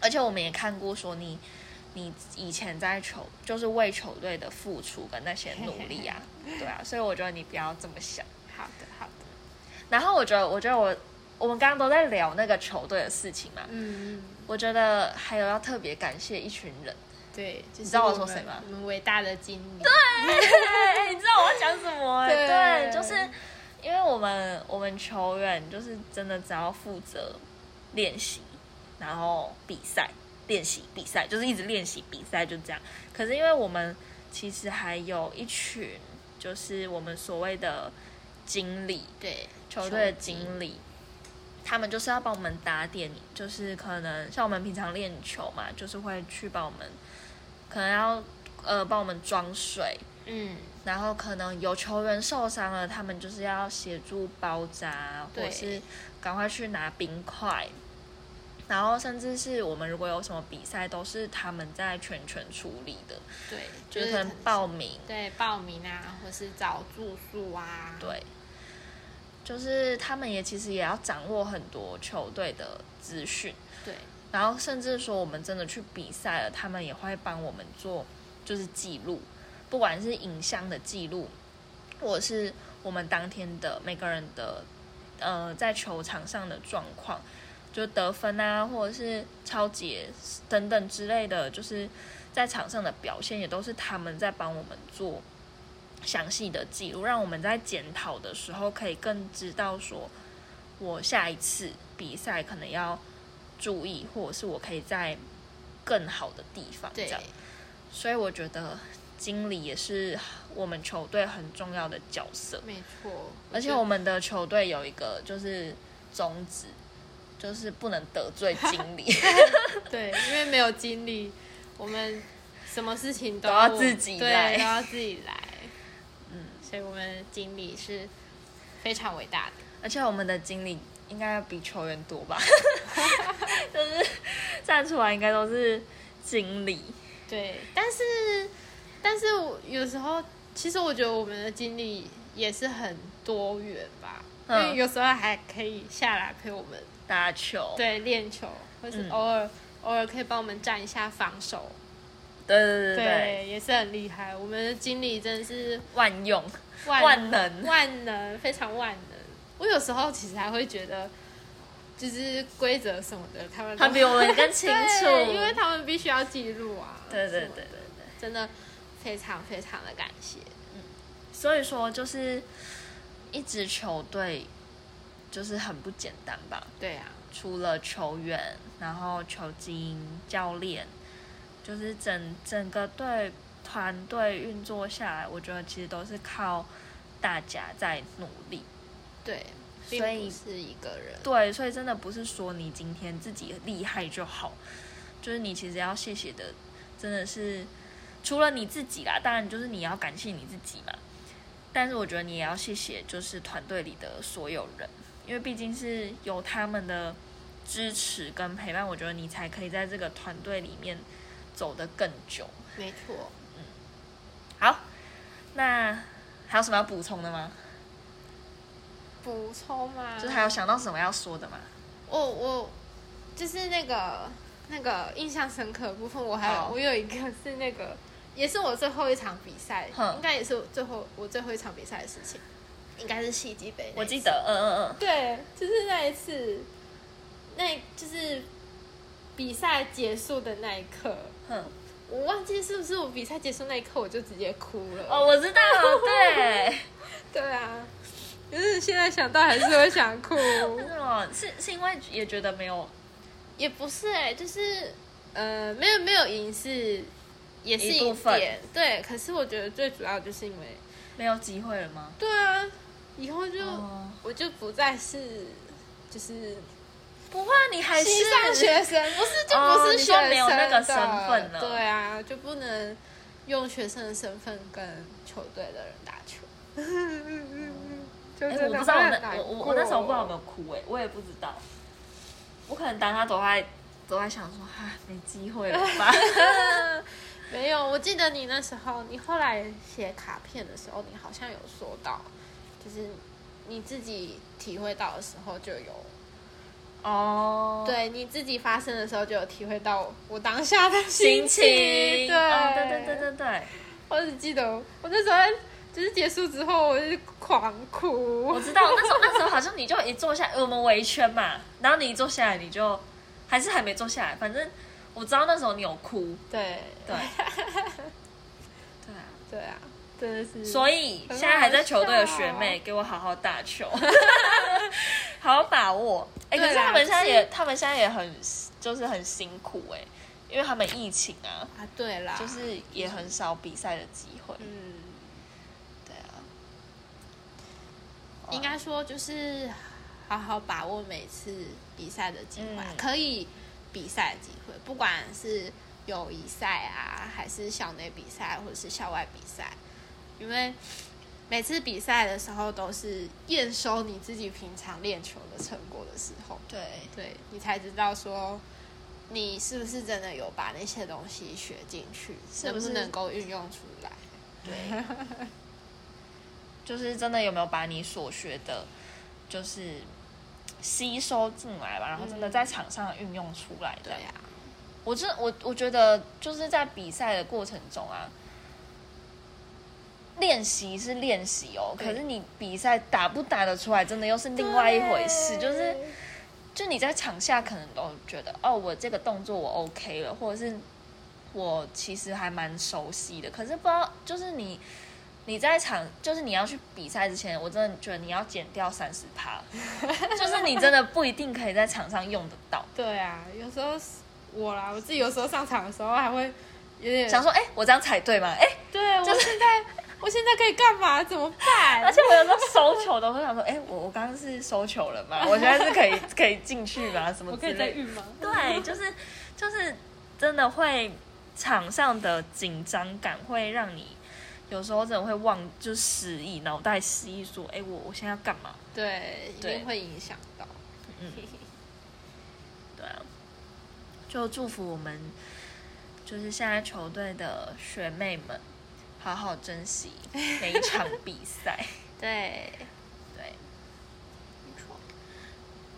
而且我们也看过说你你以前在球就是为球队的付出跟那些努力啊，对啊，所以我觉得你不要这么想。好的，好的。然后我觉得，我觉得我我们刚刚都在聊那个球队的事情嘛，嗯，我觉得还有要特别感谢一群人。对，就是知道我说谁吗我们伟大的经理。对，你知道我要讲什么、对，就是因为我们我们球员就是真的只要负责练习，然后比赛，练习比赛，就是一直练习比赛，就这样。可是因为我们其实还有一群，就是我们所谓的经理，对，球队的经理，他们就是要帮我们打点，就是可能像我们平常练球嘛，就是会去帮我们，可能要呃帮我们装水，嗯，然后可能有球员受伤了，他们就是要协助包扎，或者是赶快去拿冰块。然后甚至是我们如果有什么比赛，都是他们在全权处理的，对，就是可能报名，对报名啊，或是找住宿啊，对，就是他们也其实也要掌握很多球队的资讯，对然后甚至说我们真的去比赛了，他们也会帮我们做就是记录，不管是影像的记录，或者是我们当天的每个人的呃在球场上的状况，就得分啊，或者是超节等等之类的，就是在场上的表现，也都是他们在帮我们做详细的记录，让我们在检讨的时候可以更知道说，我下一次比赛可能要注意，或者是我可以在更好的地方这样。所以我觉得经理也是我们球队很重要的角色。没错。而且我们的球队有一个就是宗旨，就是不能得罪 经理，对，因为没有经理，我们什么事情都都要自己对来都要自己来。嗯，所以我们的经理是非常伟大的。而且我们的经理应该要比球员多吧？就是站出来应该都是经理，对，但是但是有时候，其实我觉得我们的经历也是很多元吧，因为嗯，有时候还可以下来陪我们打球，对练球，或是嗯偶尔、偶尔可以帮我们站一下防守，对对对也是很厉害。我们的经理真的是万用万万能，万能，非常万能。我有时候其实还会觉得，就是规则什么的，他们都他比我们更清楚，因为他们必须要记录啊。对对对对对，真的非常非常的感谢。嗯所以说就是一支球队就是很不简单吧。对啊，除了球员，然后球经、教练，就是整整个队团队运作下来，我觉得其实都是靠大家在努力。对，并所以不是一个人。对，所以真的不是说你今天自己厉害就好，就是你其实要谢谢的，真的是除了你自己啦，当然就是你要感谢你自己嘛。但是我觉得你也要谢谢，就是团队里的所有人，因为毕竟是有他们的支持跟陪伴，我觉得你才可以在这个团队里面走得更久。没错，嗯好，那还有什么要补充的吗？补充吗？就是还有想到什么要说的吗？我我就是那个那个印象深刻的部分，我还有好我有一个是那个，也是我最后一场比赛，应该也是最后我最后一场比赛的事情，应该是戏剧杯。我记得，嗯嗯嗯，对，就是那一次，那就是比赛结束的那一刻，哼，我忘记是不是我比赛结束那一刻我就直接哭了。哦，我知道，对，对啊，可是现在想到还是会想哭。为什么？是是因为也觉得没有也不是哎、就是呃，没有没有赢是也是一部分对，可是我觉得最主要就是因为没有机会了吗？对啊，以后就、哦我就不再是就是不怕，你还是西上学生，不是就哦不是学生、你说没有那个身份了对啊，就不能用学生的身份跟球队的人打球。就哎、真的我不知道我我我我那时候不知道有没有哭哎、我也不知道。我可能当他都在都在想说，啊，没机会了吧？没有，我记得你那时候，你后来写卡片的时候，你好像有说到，就是你自己体会到的时候就有，哦，，对你自己发生的时候就有体会到我当下的心情。情，对、哦，对对对对对，我只记得我那时候就是结束之后，我就是狂哭。我。知道那时候那时候好像你就一坐下，我们围一圈嘛，然后你一坐下来，你就还是还没坐下来，反正我知道那时候你有哭，对。对，对啊。对啊，真的是。所以现在还在球队的学妹，给我好好打球，好好把握。哎、可是他们现在也，他们现在也很，就是很辛苦哎、因为他们疫情啊，啊，对啦，就是也很少比赛的机会。嗯，对啊，应该说就是好好把握每次比赛的机会啊，嗯。可以比赛的机会，不管是友谊赛啊，还是校内比赛，或者是校外比赛，因为每次比赛的时候都是验收你自己平常练球的成果的时候，对，对你才知道说。你是不是真的有把那些东西学进去？是不是能够运用出来？对 就是真的有没有把你所学的，就是吸收进来吧，然后真的在场上运用出来的。对呀、我这我我觉得就是在比赛的过程中啊，练习是练习哦，可是你比赛打不打得出来，真的又是另外一回事。就是就你在场下可能都觉得哦，我这个动作我 OK 了，或者是我其实还蛮熟悉的，可是不知道就是你。你在场就是你要去比赛之前，我真的觉得你要减掉三十趴，就是你真的不一定可以在场上用得到。对啊，有时候我啦，我自己有时候上场的时候还会有点想说，哎、我这样踩对吗？哎、对我就是现在我现在可以干嘛？怎么办？而且我有时候收球的，我会想说，哎、我我刚刚是收球了吗？我现在是可以可以进去吗？什么我可？以再运吗？对，就是就是真的会场上的紧张感会让你有时候真的会忘，就是失忆，脑袋失忆，说，哎、我我现在要干嘛？对，一定会影响到。嗯，对啊，就祝福我们就是现在球队的学妹们，好好珍惜每一场比赛。对，对。没错。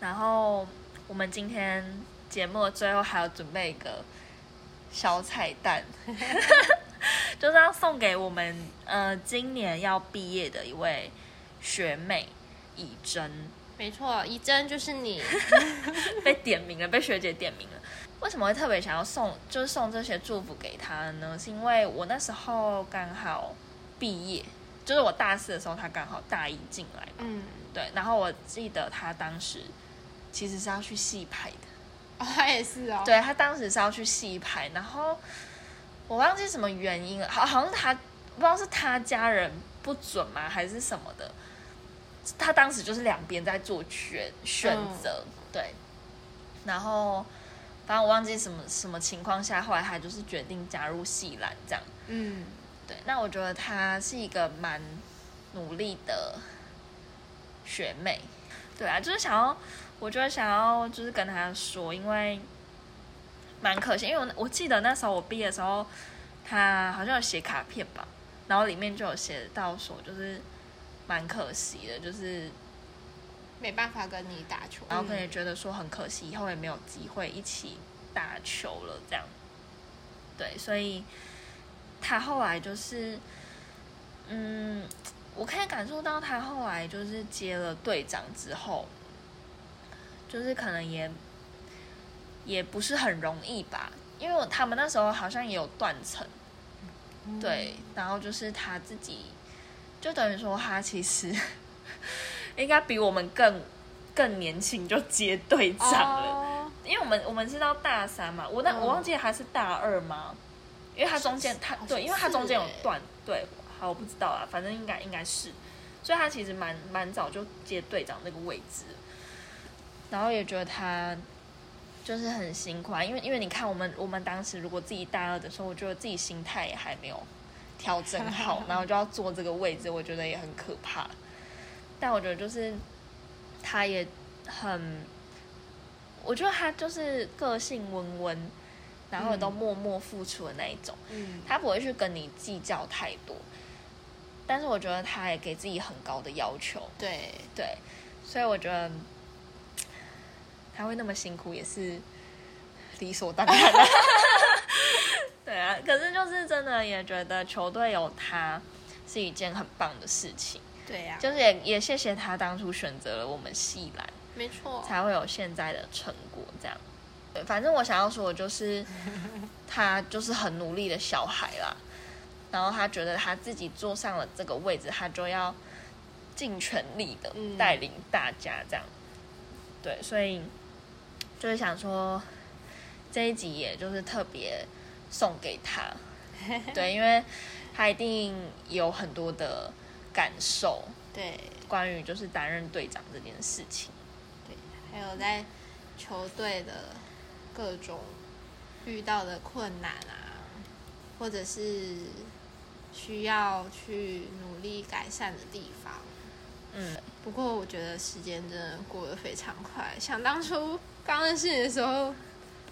然后我们今天节目最后还要准备一个小彩蛋，就是要送给我们呃今年要毕业的一位学妹以真，没错，以真就是你。被点名了，被学姐点名了。为什么会特别想要送，就是送这些祝福给他呢？是因为我那时候刚好毕业，就是我大四的时候，他刚好大一进来嘛。嗯，对，然后我记得他当时其实是要去戏拍的。哦，他也是哦。对他当时是要去戏拍，然后我忘记什么原因了，好好像是他不知道是他家人不准吗，还是什么的。他当时就是两边在做选选择，对。然后反正我忘记什么什么情况下，后来他就是决定加入戏篮这样。嗯，对，那我觉得她是一个蛮努力的学妹，对啊，就是想要，我觉得想要就是跟她说，因为蛮可惜，因为我我记得那时候我毕业的时候，她好像有写卡片吧，然后里面就有写到说，就是蛮可惜的，就是没办法跟你打球。然后可能觉得说很可惜，以后也没有机会一起打球了，这样。对，所以他后来就是，嗯，我可以感受到他后来就是接了队长之后，就是可能也也不是很容易吧，因为他们那时候好像也有断层，对，然后就是他自己，就等于说他其实应该比我们更更年轻就接队长了，哦。因为我们我们是到大三嘛，我那、嗯。我忘记他是大二吗？因为他中间他对，因为他中间有断，对，好我不知道啊，反正应该应该是，所以他其实蛮蛮早就接队长那个位置，然后也觉得他就是很辛苦啊，因为因为你看我们我们当时如果自己大二的时候，我觉得自己心态也还没有调整好，然后就要坐这个位置，我觉得也很可怕。但我觉得就是他也很，我觉得他就是个性温温，然后也都嗯默默付出的那一种，嗯，他不会去跟你计较太多。但是我觉得他也给自己很高的要求，对，对，所以我觉得他会那么辛苦也是理所当然的。对啊，可是就是真的也觉得球队有他是一件很棒的事情，对呀、就是也也谢谢他当初选择了我们系篮，没错，才会有现在的成果。这样，对，反正我想要说的就是 他就是很努力的小孩啦，然后他觉得他自己坐上了这个位置，他就要尽全力的嗯。带领大家这样。对，所以就是想说这一集也就是特别送给他，对，因为他一定有很多的感受对关于就是担任队长这件事情。对，还有在球队的各种遇到的困难啊，或者是需要去努力改善的地方。嗯，不过我觉得时间真的过得非常快，想当初刚认识你的时候，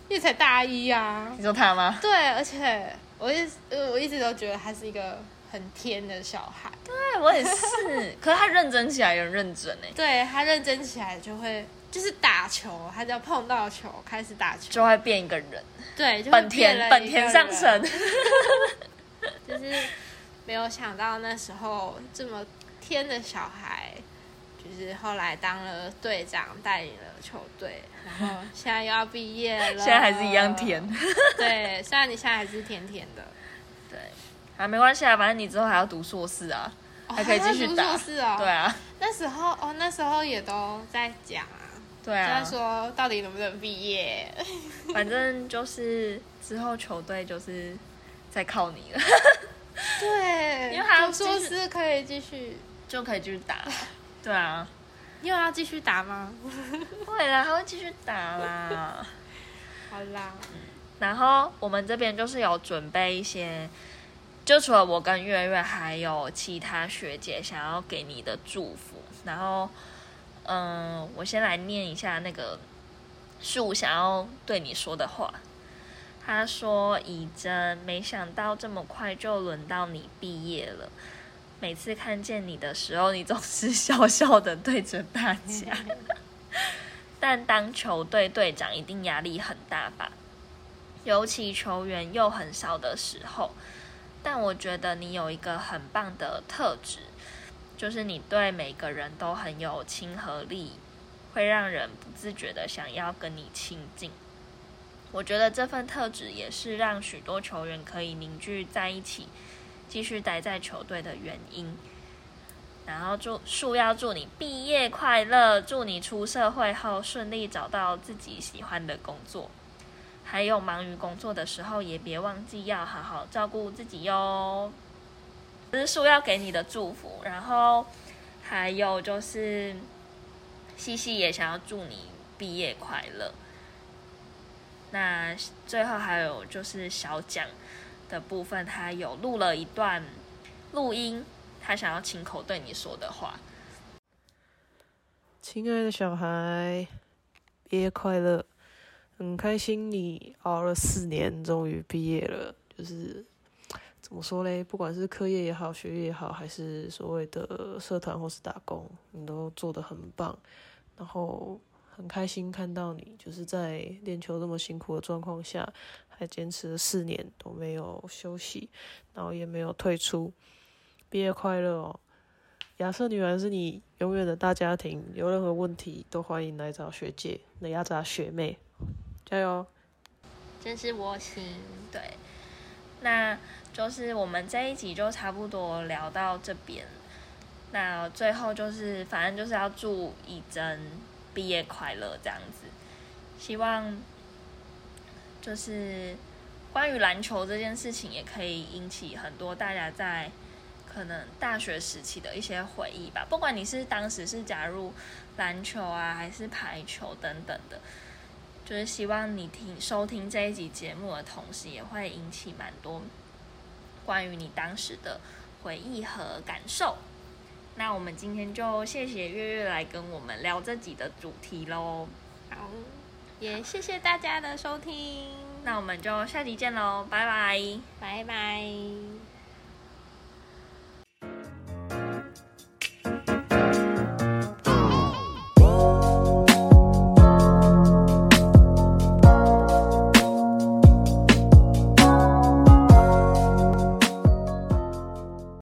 也才大一啊。你说他吗？对，而且我一我一直都觉得他是一个很天的小孩，对，我也是。可是他认真起来也很认真哎，对他认真起来就会就是打球，他只要碰到球开始打球，就会变一个人，对，就会本田本田上神。就是没有想到那时候这么天的小孩，就是后来当了队长，带领了球队，然后现在又要毕业了，现在还是一样甜。对，虽然你现在还是甜甜的，对，啊，没关系啊，反正你之后还要读硕士啊，哦还可以继续打。对，啊，那时候哦，那时候也都在讲啊，对啊在，说到底能不能毕业。反正就是之后球队就是在靠你了，对，因为还要读硕士可以继续。就可以继续打。对啊，你有要继续打吗？会啦，还会继续打啦。好啦，然后我们这边就是有准备一些，就除了我跟月月，还有其他学姐想要给你的祝福。然后，嗯，我先来念一下那个树想要对你说的话。他说：“以真，没想到这么快就轮到你毕业了。每次看见你的时候，你总是 笑笑的对着大家。但当球队队长一定压力很大吧？尤其球员又很少的时候。但我觉得你有一个很棒的特质，就是你对每个人都很有亲和力，会让人不自觉的想要跟你亲近。我觉得这份特质也是让许多球员可以凝聚在一起，继续待在球队的原因。然后祝树要祝你毕业快乐，祝你出社会后顺利找到自己喜欢的工作。还有忙于工作的时候，也别忘记要好好照顾自己哟。这是树要给你的祝福。然后还有就是，西西也想要祝你毕业快乐。那最后还有就是小蒋的部分，他有录了一段录音，他想要亲口对你说的话。亲爱的小孩，毕业快乐！很开心你熬了四年，终于毕业了。就是怎么说嘞？不管是课业也好，学业也好，还是所谓的社团或是打工，你都做得很棒。然后很开心看到你，就是在练球这么辛苦的状况下，还坚持了四年都没有休息，然后也没有退出。毕业快乐哦！亚瑟女篮是你永远的大家庭，有任何问题都欢迎来找学姐，来找学妹。加油！真是窝心。对，那就是我们这一集就差不多聊到这边。那最后就是，反正就是要祝以真毕业快乐这样子。希望就是关于篮球这件事情，也可以引起很多大家在可能大学时期的一些回忆吧。不管你是当时是加入篮球啊，还是排球等等的，就是希望你听收听这一集节目的同时，也会引起蛮多关于你当时的回忆和感受。那我们今天就谢谢月月来跟我们聊这集的主题喽。好，也谢谢大家的收听，那我们就下集见喽，拜拜。拜拜。